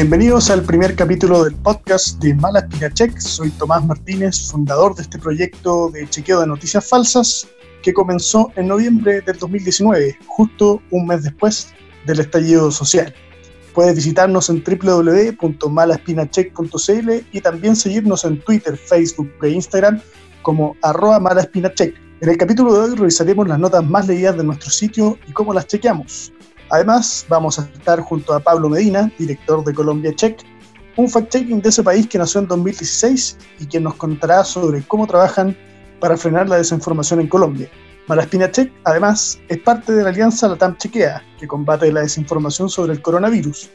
Bienvenidos al primer capítulo del podcast de Mala Check. Soy Tomás Martínez, fundador de este proyecto de chequeo de noticias falsas que comenzó en noviembre del 2019, justo un mes después del estallido social. Puedes visitarnos en www.malaspinacheck.cl y también seguirnos en Twitter, Facebook e Instagram como arroba. En el capítulo de hoy revisaremos las notas más leídas de nuestro sitio y cómo las chequeamos. Además, vamos a estar junto a Pablo Medina, director de Colombia Check, un fact-checking de ese país que nació en 2016 y quien nos contará sobre cómo trabajan para frenar la desinformación en Colombia. Malaspina Check, además, es parte de la alianza Latam Chequea, que combate la desinformación sobre el coronavirus.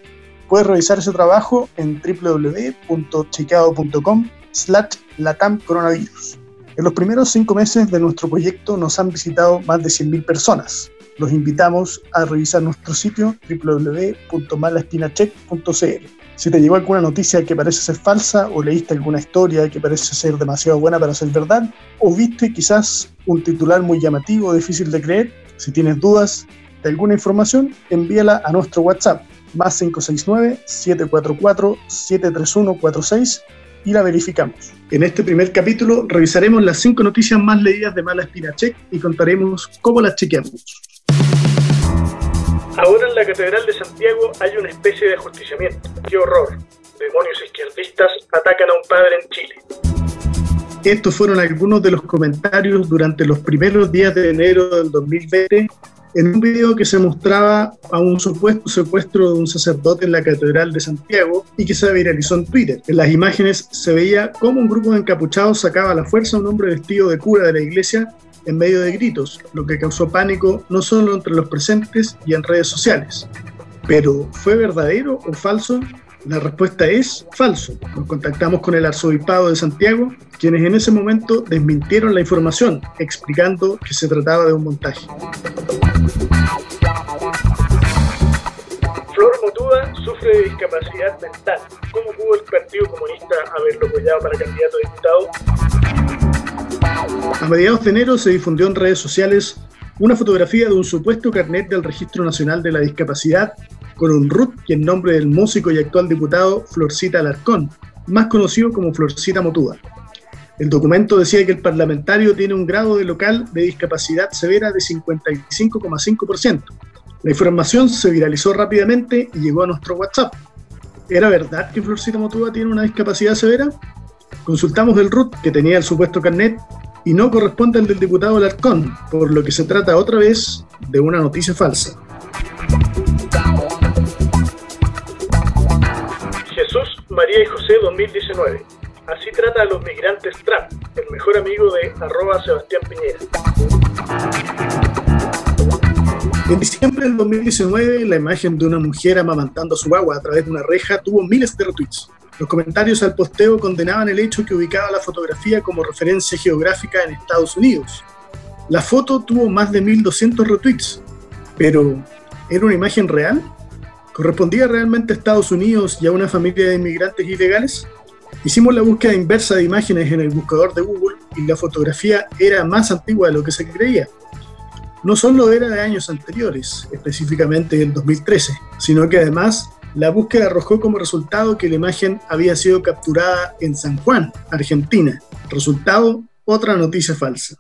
Puedes revisar ese trabajo en www.chequeado.com slash latam coronavirus. En los primeros cinco meses de nuestro proyecto nos han visitado más de 100.000 personas, los invitamos a revisar nuestro sitio www.malaspinacheck.cl. Si te llegó alguna noticia que parece ser falsa o leíste alguna historia que parece ser demasiado buena para ser verdad, o viste quizás un titular muy llamativo o difícil de creer, si tienes dudas de alguna información, envíala a nuestro WhatsApp más 569-744-73146 y la verificamos. En este primer capítulo revisaremos las cinco noticias más leídas de Mala Check y contaremos cómo las chequeamos. Ahora en la Catedral de Santiago hay una especie de ajusticiamiento. ¡Qué horror! Demonios izquierdistas atacan a un padre en Chile. Estos fueron algunos de los comentarios durante los primeros días de enero del 2020 en un video que se mostraba a un supuesto secuestro de un sacerdote en la Catedral de Santiago y que se viralizó en Twitter. En las imágenes se veía cómo un grupo de encapuchados sacaba a la fuerza a un hombre vestido de cura de la iglesia en medio de gritos, lo que causó pánico no solo entre los presentes y en redes sociales. Pero, ¿fue verdadero o falso? La respuesta es falso. Nos contactamos con el arzobispado de Santiago, quienes en ese momento desmintieron la información, explicando que se trataba de un montaje. Flor Motuda sufre de discapacidad mental. ¿Cómo pudo el Partido Comunista haberlo apoyado para candidato a diputado? A mediados de enero se difundió en redes sociales una fotografía de un supuesto carnet del Registro Nacional de la Discapacidad con un RUT y el nombre del músico y actual diputado Florcita Alarcón, más conocido como Florcita Motuda. El documento decía que el parlamentario tiene un grado de local de discapacidad severa de 55,5%. La información se viralizó rápidamente y llegó a nuestro WhatsApp. ¿Era verdad que Florcita Motuda tiene una discapacidad severa? Consultamos el RUT que tenía el supuesto carnet y no corresponde al del diputado Larcón, por lo que se trata otra vez de una noticia falsa. Jesús, María y José 2019. Así trata a los migrantes Trump, el mejor amigo de arroba Sebastián Piñera. En diciembre del 2019, la imagen de una mujer amamantando a su agua a través de una reja tuvo miles de retweets. Los comentarios al posteo condenaban el hecho que ubicaba la fotografía como referencia geográfica en Estados Unidos. La foto tuvo más de 1.200 retweets, pero ¿era una imagen real? ¿Correspondía realmente a Estados Unidos y a una familia de inmigrantes ilegales? Hicimos la búsqueda inversa de imágenes en el buscador de Google y la fotografía era más antigua de lo que se creía. No solo era de años anteriores, específicamente del 2013, sino que además la búsqueda arrojó como resultado que la imagen había sido capturada en San Juan, Argentina. Resultado, otra noticia falsa.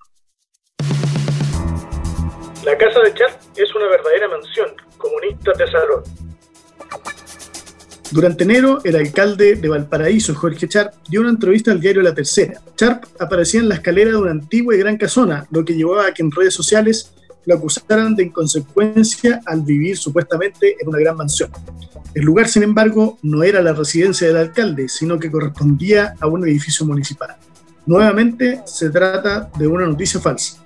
La casa de Char es una verdadera mansión, comunista tesoro. Durante enero, el alcalde de Valparaíso, Jorge Charp, dio una entrevista al diario La Tercera. Charp aparecía en la escalera de una antigua y gran casona, lo que llevaba a que en redes sociales lo acusaran de inconsecuencia al vivir supuestamente en una gran mansión. El lugar, sin embargo, no era la residencia del alcalde, sino que correspondía a un edificio municipal. Nuevamente, se trata de una noticia falsa.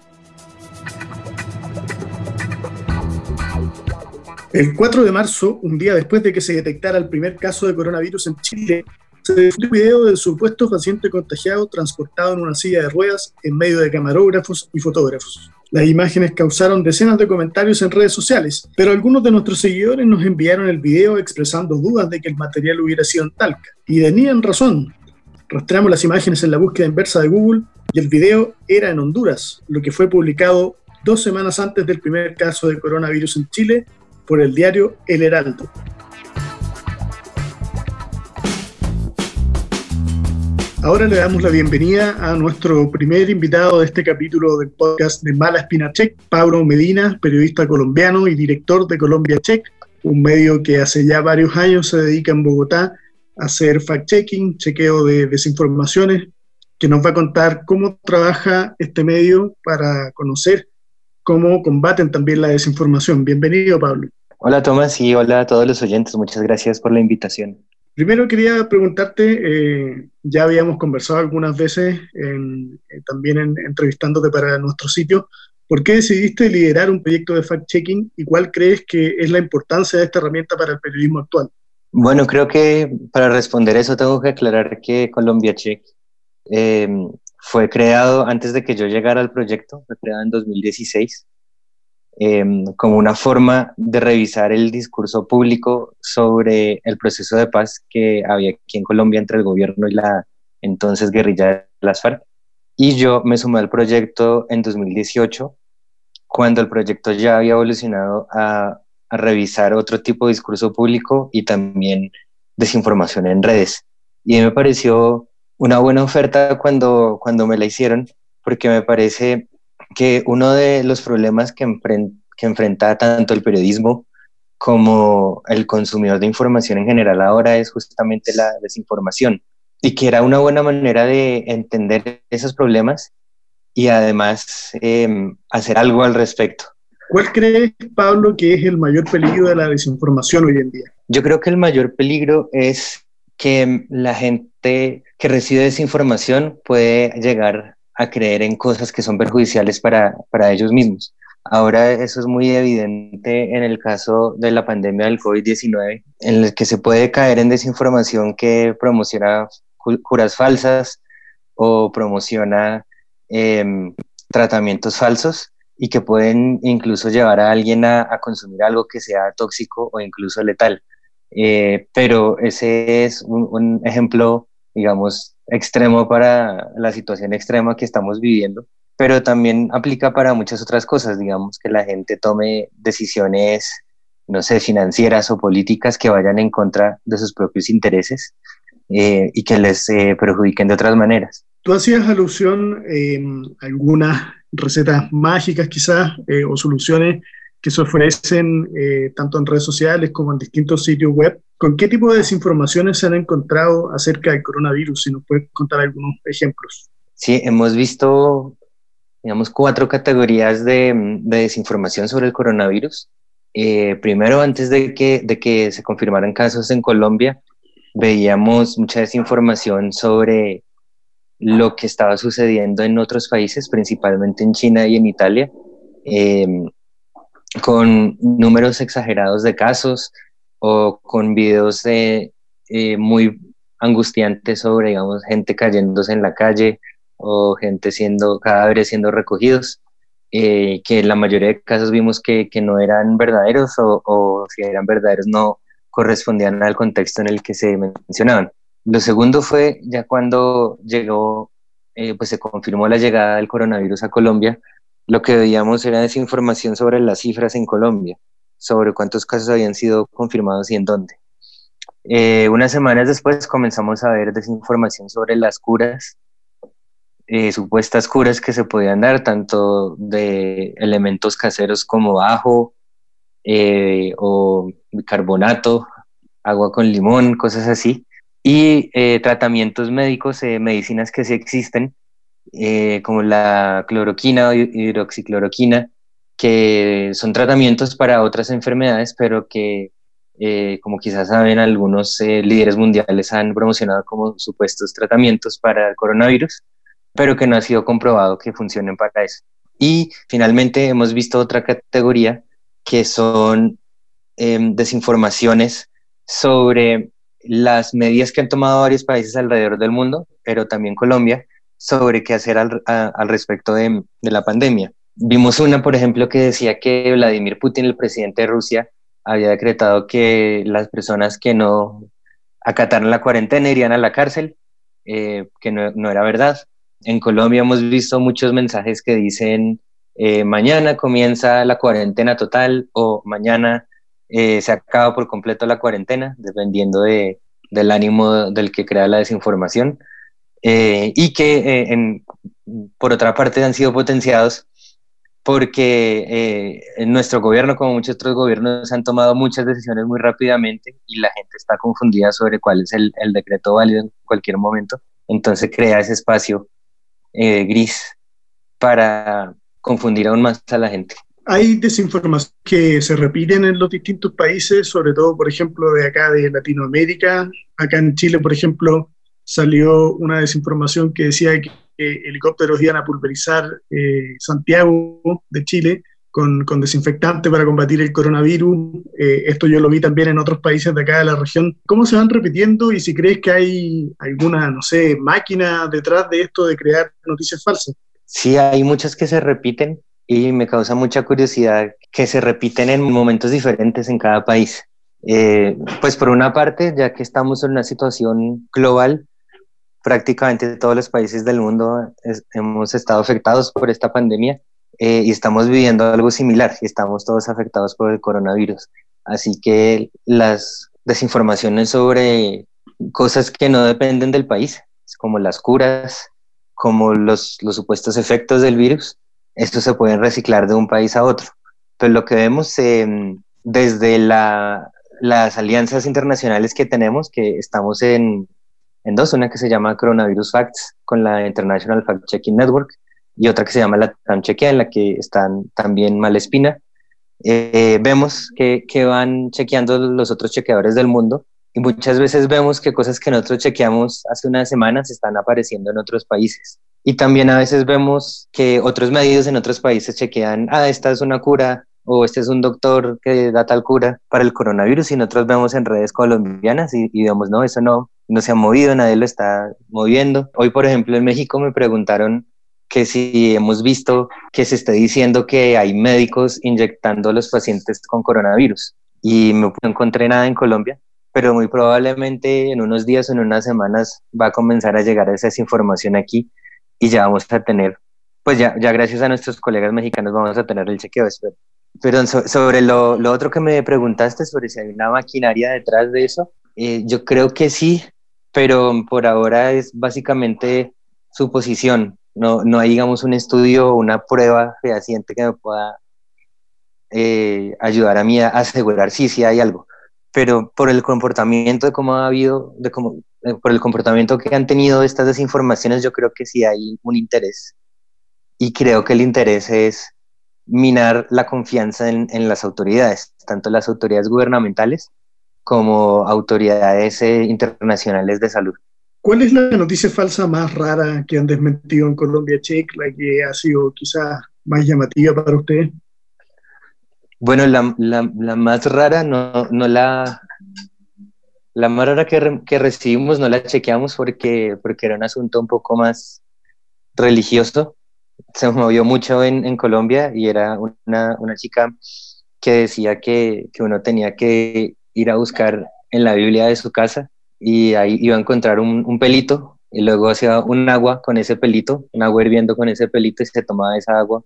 El 4 de marzo, un día después de que se detectara el primer caso de coronavirus en Chile, se difundió un video del supuesto paciente contagiado transportado en una silla de ruedas en medio de camarógrafos y fotógrafos. Las imágenes causaron decenas de comentarios en redes sociales, pero algunos de nuestros seguidores nos enviaron el video expresando dudas de que el material hubiera sido en Talca. Y tenían razón. Rastreamos las imágenes en la búsqueda inversa de Google y el video era en Honduras, lo que fue publicado dos semanas antes del primer caso de coronavirus en Chile por el diario El Heraldo. Ahora le damos la bienvenida a nuestro primer invitado de este capítulo del podcast de Mala Espina Check, Pablo Medina, periodista colombiano y director de Colombia Check, un medio que hace ya varios años se dedica en Bogotá a hacer fact-checking, chequeo de desinformaciones, que nos va a contar cómo trabaja este medio para conocer cómo combaten también la desinformación. Bienvenido, Pablo. Hola, Tomás, y hola a todos los oyentes. Muchas gracias por la invitación. Primero quería preguntarte, eh, ya habíamos conversado algunas veces eh, también en, entrevistándote para nuestro sitio, ¿por qué decidiste liderar un proyecto de fact-checking y cuál crees que es la importancia de esta herramienta para el periodismo actual? Bueno, creo que para responder eso tengo que aclarar que Colombia Check eh, fue creado antes de que yo llegara al proyecto, fue creado en 2016 Em, como una forma de revisar el discurso público sobre el proceso de paz que había aquí en Colombia entre el gobierno y la entonces guerrilla de las FARC. Y yo me sumé al proyecto en 2018, cuando el proyecto ya había evolucionado a, a revisar otro tipo de discurso público y también desinformación en redes. Y me pareció una buena oferta cuando, cuando me la hicieron, porque me parece que uno de los problemas que, que enfrenta tanto el periodismo como el consumidor de información en general ahora es justamente la desinformación y que era una buena manera de entender esos problemas y además em, hacer algo al respecto. ¿Cuál crees, Pablo, que es el mayor peligro de la desinformación hoy en día? Yo creo que el mayor peligro es que la gente que recibe desinformación puede llegar a creer en cosas que son perjudiciales para, para ellos mismos. Ahora eso es muy evidente en el caso de la pandemia del COVID-19, en el que se puede caer en desinformación que promociona curas falsas o promociona em, tratamientos falsos y que pueden incluso llevar a alguien a, consumir algo que sea tóxico o incluso letal. Eh, pero ese es un, un ejemplo, digamos, extremo para la situación extrema que estamos viviendo, pero también aplica para muchas otras cosas, digamos, que la gente tome decisiones, no sé, financieras o políticas que vayan en contra de sus propios intereses eh, y que les eh, perjudiquen de otras maneras. Tú hacías alusión eh, a algunas recetas mágicas quizás o soluciones que se ofrecen tanto en redes sociales como en distintos sitios web ¿Con qué tipo de desinformaciones se han encontrado acerca del coronavirus? Si nos puedes contar algunos ejemplos. Sí, hemos visto, digamos, cuatro categorías de, desinformación sobre el coronavirus. Eh, primero, antes de que, de que se confirmaran casos en Colombia, veíamos mucha desinformación sobre lo que estaba sucediendo en otros países, principalmente en China y en Italia, eh, con números exagerados de casos, o con videos eh, muy angustiantes sobre, digamos, gente cayéndose en la calle o gente siendo, cadáveres siendo recogidos, eh, que la mayoría de casos vimos que, que no eran verdaderos o, o, si eran verdaderos no correspondían al contexto en el que se mencionaban. Lo segundo fue ya cuando llegó, eh, pues se confirmó la llegada del coronavirus a Colombia, lo que veíamos era desinformación sobre las cifras en Colombia sobre cuántos casos habían sido confirmados y en dónde. Eh, unas semanas después comenzamos a ver desinformación sobre las curas, eh, supuestas curas que se podían dar, tanto de elementos caseros como ajo eh, o bicarbonato, agua con limón, cosas así, y tratamientos médicos, medicinas que sí existen, como la cloroquina o hidroxicloroquina, que son tratamientos para otras enfermedades, pero que, eh, como quizás saben, algunos eh, líderes mundiales han promocionado como supuestos tratamientos para el coronavirus, pero que no ha sido comprobado que funcionen para eso. Y finalmente hemos visto otra categoría que son em, desinformaciones sobre las medidas que han tomado varios países alrededor del mundo, pero también Colombia, sobre qué hacer al, al respecto de, de la pandemia. Vimos una, por ejemplo, que decía que Vladimir Putin, el presidente de Rusia, había decretado que las personas que no acataran la cuarentena irían a la cárcel, eh, que no, era verdad. En Colombia hemos visto muchos mensajes que dicen eh, mañana comienza la cuarentena total o mañana eh, se acaba por completo la cuarentena, dependiendo de, del ánimo del que crea la desinformación. eh, y que eh, en, por otra parte han sido potenciados porque eh, nuestro gobierno, como muchos otros gobiernos, han tomado muchas decisiones muy rápidamente y la gente está confundida sobre cuál es el, el decreto válido en cualquier momento. Entonces crea ese espacio gris para confundir aún más a la gente. Hay desinformación que se repiten en los distintos países, sobre todo, por ejemplo, de acá de Latinoamérica. Acá en Chile, por ejemplo, salió una desinformación que decía que helicópteros iban a pulverizar eh, Santiago de Chile con, con, desinfectante para combatir el coronavirus. Eh, esto yo lo vi también en otros países de acá de la región. ¿Cómo se van repitiendo y si crees que hay alguna, no sé, máquina detrás de esto de crear noticias falsas? Sí, hay muchas que se repiten y me causa mucha curiosidad que se repiten en momentos diferentes en cada país. Eh, pues por una parte, ya que estamos en una situación global, prácticamente todos los países del mundo hemos estado afectados por esta pandemia eh, y estamos viviendo algo similar, estamos todos afectados por el coronavirus. Así que las desinformaciones sobre cosas que no dependen del país, como las curas, como los, supuestos efectos del virus, estos se pueden reciclar de un país a otro. Pero lo que vemos em, desde la, las alianzas internacionales que tenemos, que estamos en, en, dos, una que se llama Coronavirus Facts con la International Fact Checking Network y otra que se llama la TAM Chequea, en la que están también Malespina. Eh, vemos que, que van chequeando los otros chequeadores del mundo y muchas veces vemos que cosas que nosotros chequeamos hace unas semanas están apareciendo en otros países. Y también a veces vemos que otros medios en otros países chequean, ah, esta es una cura o este es un doctor que da tal cura para el coronavirus y nosotros vemos en redes colombianas y, y vemos, no, eso no, no se ha movido, nadie lo está moviendo. Hoy, por ejemplo, en México me preguntaron que si hemos visto que se esté diciendo que hay médicos inyectando a los pacientes con coronavirus y no encontré nada en Colombia pero muy probablemente en unos días o en unas semanas va a comenzar a llegar esa información aquí y ya vamos a tener, pues ya, ya gracias a nuestros colegas mexicanos vamos a tener el chequeo, espero. Pero sobre lo, lo, otro que me preguntaste, sobre si hay una maquinaria detrás de eso, eh, yo creo que sí, pero por ahora es básicamente suposición. No, no hay, digamos, un estudio o una prueba fehaciente que me pueda eh, ayudar a mí a asegurar si sí hay algo pero por el comportamiento de cómo ha habido, de cómo, eh, por el comportamiento que han tenido estas desinformaciones, yo creo que sí hay un interés. Y creo que el interés es minar la confianza en, en las autoridades, tanto las autoridades gubernamentales como autoridades eh, internacionales de salud. ¿Cuál es la noticia falsa más rara que han desmentido en Colombia Check, la que ha sido quizás más llamativa para usted? Bueno, la, la, la más rara no, no, la... La más rara que, que, recibimos no la chequeamos porque, porque era un asunto un poco más religioso. Se movió mucho en, en Colombia y era una, una chica que decía que, que, uno tenía que ir a buscar en la Biblia de su casa y ahí iba a encontrar un, un pelito y luego hacía un agua con ese pelito, un agua hirviendo con ese pelito y se tomaba esa agua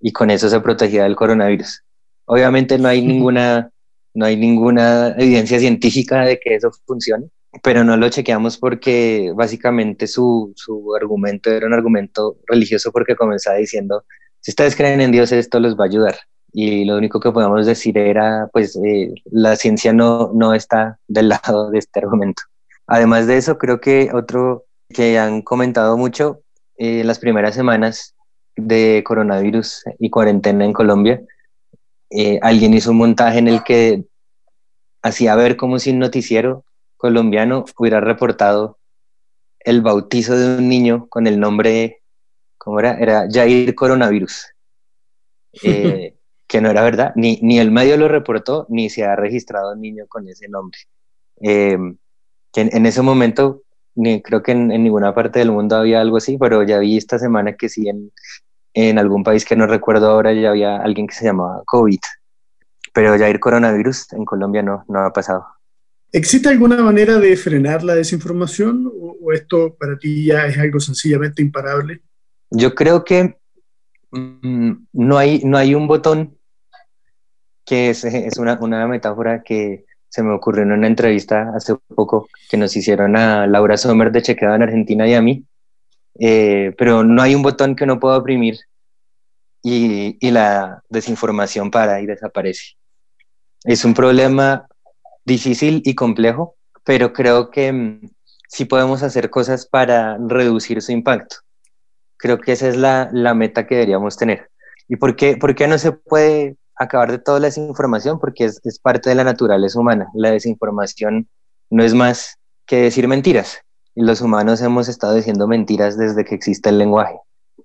y con eso se protegía del coronavirus. Obviamente no hay ninguna, no hay ninguna evidencia científica de que eso funcione, pero no lo chequeamos porque básicamente su, su argumento era un argumento religioso porque comenzaba diciendo, si ustedes creen en Dios, esto les va a ayudar. Y lo único que podemos decir era, pues, eh, la ciencia no, no está del lado de este argumento. Además de eso, creo que otro que han comentado mucho eh, las primeras semanas de coronavirus y cuarentena en Colombia eh, alguien hizo un montaje en el que hacía ver como si un noticiero colombiano hubiera reportado el bautizo de un niño con el nombre, ¿cómo era? Era Jair Coronavirus. Eh, que no era verdad, ni, ni el medio lo reportó, ni se ha registrado un niño con ese nombre. Eh, que en, ese momento, ni, creo que en, en, ninguna parte del mundo había algo así, pero ya vi esta semana que sí en, en algún país que no recuerdo ahora ya había alguien que se llamaba COVID, pero ya ir coronavirus en Colombia no, no ha pasado. ¿Existe alguna manera de frenar la desinformación o, esto para ti ya es algo sencillamente imparable? Yo creo que mmm, no, hay, no hay un botón que es, es una, una, metáfora que Se me ocurrió en una entrevista hace poco que nos hicieron a Laura Sommer de Chequeado en Argentina y a mí, eh, pero no hay un botón que no pueda oprimir y, y la desinformación para y desaparece. Es un problema difícil y complejo, pero creo que mm, sí podemos hacer cosas para reducir su impacto. Creo que esa es la, la meta que deberíamos tener. ¿Y por qué, por qué no se puede acabar de toda la desinformación? Porque es, es parte de la naturaleza humana. La desinformación no es más que decir mentiras. Los humanos hemos estado diciendo mentiras desde que existe el lenguaje.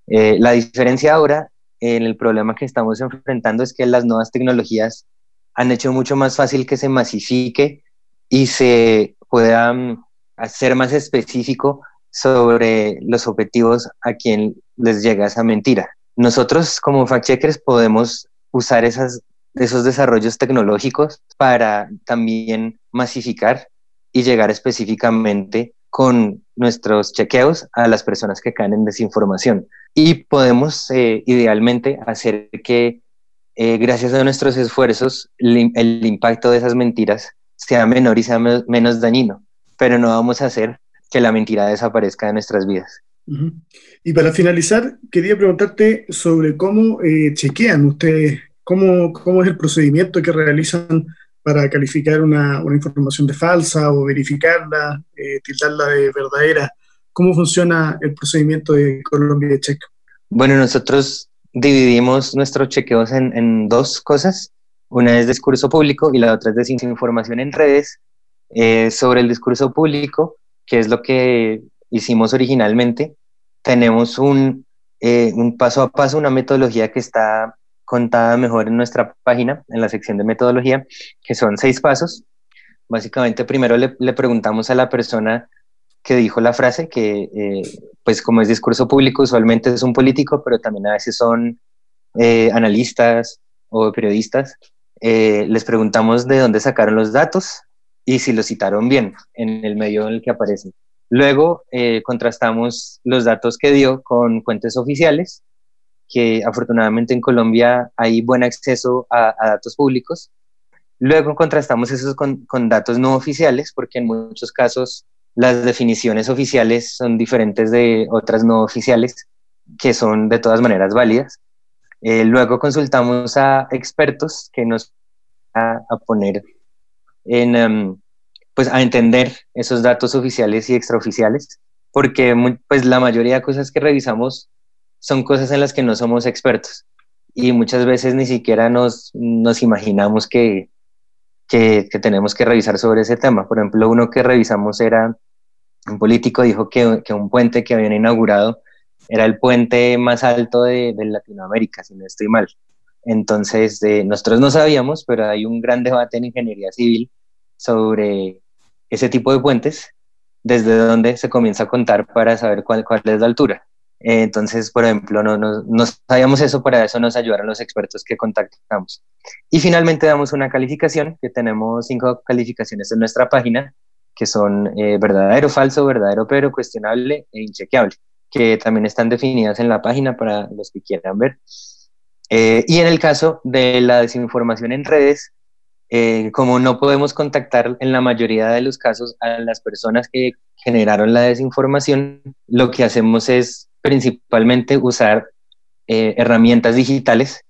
Eh, la diferencia ahora en el problema que estamos enfrentando es que las nuevas tecnologías han hecho mucho más fácil que se masifique y se pueda mm, hacer más específico sobre los objetivos a quien les llega esa mentira. Nosotros como fact-checkers podemos usar esos desarrollos tecnológicos para también masificar y llegar específicamente con nuestros chequeos a las personas que caen en desinformación. Y podemos eh, idealmente hacer que, eh, gracias a nuestros esfuerzos, el impacto de esas mentiras sea menor y sea menos dañino, pero no vamos a hacer que la mentira desaparezca de nuestras vidas. Y para finalizar, quería preguntarte sobre cómo eh, chequean ustedes, cómo, cómo, es el procedimiento que realizan para calificar una, una información de falsa o verificarla, eh, tildarla de verdadera. ¿Cómo funciona el procedimiento de Colombia Check? Bueno, nosotros dividimos nuestros chequeos en, dos cosas. Una es discurso público y la otra es desinformación en redes. Eh, sobre el discurso público, que es lo que hicimos originalmente, tenemos un, eh, un paso a paso, una metodología que está contada mejor en nuestra página, en la sección de metodología, que son seis pasos. Básicamente, primero le, le preguntamos a la persona que dijo la frase, que eh, pues como es discurso público, usualmente es un político, pero también a veces son analistas o periodistas. Eh, les preguntamos de dónde sacaron los datos y si los citaron bien en el medio en el que aparecen. Luego eh, contrastamos los datos que dio con fuentes oficiales, que afortunadamente en Colombia hay buen acceso a, datos públicos. Luego contrastamos esos con, con, datos no oficiales, porque en muchos casos las definiciones oficiales son diferentes de otras no oficiales, que son de todas maneras válidas. Eh, luego consultamos a expertos que nos a, a poner en, um, pues a entender esos datos oficiales y extraoficiales, porque pues la mayoría de cosas que revisamos son cosas en las que no somos expertos y muchas veces ni siquiera nos, nos imaginamos que, que, tenemos que revisar sobre ese tema. Por ejemplo, uno que revisamos era, un político dijo que, un puente que habían inaugurado era el puente más alto de, de Latinoamérica, si no estoy mal. Entonces, eh, nosotros no sabíamos, pero hay un gran debate en ingeniería civil sobre ese tipo de puentes, desde donde se comienza a contar para saber cuál, cuál es la altura. Eh, entonces, por ejemplo, no, no, no, sabíamos eso, para eso nos ayudaron los expertos que contactamos. Y finalmente damos una calificación, que tenemos cinco calificaciones en nuestra página, que son eh, verdadero, falso, verdadero, pero cuestionable e inchequeable que también están definidas en la página para los que quieran ver. Eh, y en el caso de la desinformación en redes, eh, como no podemos contactar en la mayoría de los casos a las personas que generaron la desinformación, lo que hacemos es principalmente usar eh, herramientas digitales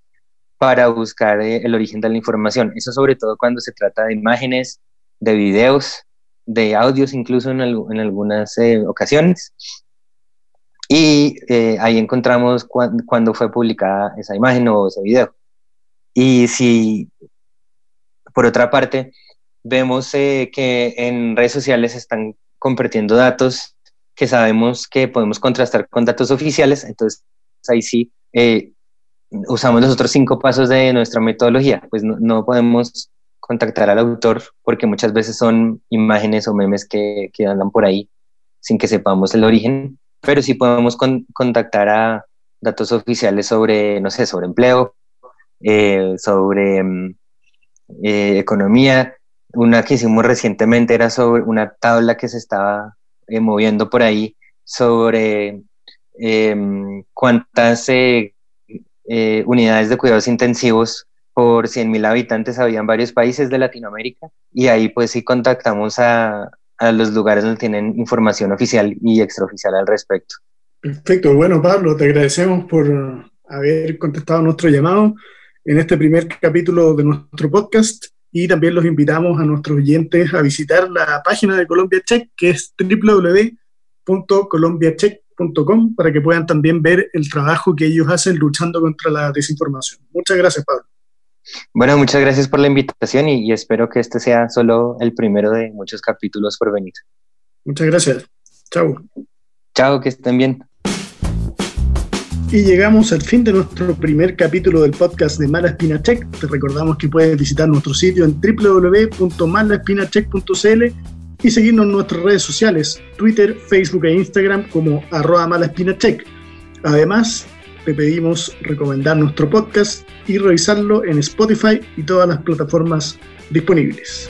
para buscar el origen de la información. Eso sobre todo cuando se trata de imágenes, de videos, de audios incluso en, en algunas ocasiones. Y eh, ahí encontramos cuándo fue publicada esa imagen o ese video. Y si, por otra parte, vemos eh, que en redes sociales están compartiendo datos que sabemos que podemos contrastar con datos oficiales, entonces ahí sí eh, usamos los otros cinco pasos de nuestra metodología. Pues no, no, podemos contactar al autor porque muchas veces son imágenes o memes que, que andan por ahí sin que sepamos el origen pero sí podemos contactar a datos oficiales sobre, no sé, sobre empleo, eh, sobre mm, eh, economía. Una que hicimos recientemente era sobre una tabla que se estaba eh, moviendo por ahí sobre em, cuántas unidades de cuidados intensivos por 100.000 habitantes habían varios países de Latinoamérica y ahí pues sí contactamos a, a los lugares donde tienen información oficial y extraoficial al respecto. Perfecto, bueno Pablo, te agradecemos por haber contestado nuestro llamado en este primer capítulo de nuestro podcast y también los invitamos a nuestros oyentes a visitar la página de Colombia Check que es www.colombiacheck.com para que puedan también ver el trabajo que ellos hacen luchando contra la desinformación. Muchas gracias Pablo. Bueno, muchas gracias por la invitación y, y, espero que este sea solo el primero de muchos capítulos por venir. Muchas gracias. Chao. Chao, que estén bien. Y llegamos al fin de nuestro primer capítulo del podcast de Mala Espina Check. Te recordamos que puedes visitar nuestro sitio en www.malaespinachek.cl y seguirnos en nuestras redes sociales, Twitter, Facebook e Instagram como arroba malaespinacheck. Además, te pedimos recomendar nuestro podcast y revisarlo en Spotify y todas las plataformas disponibles.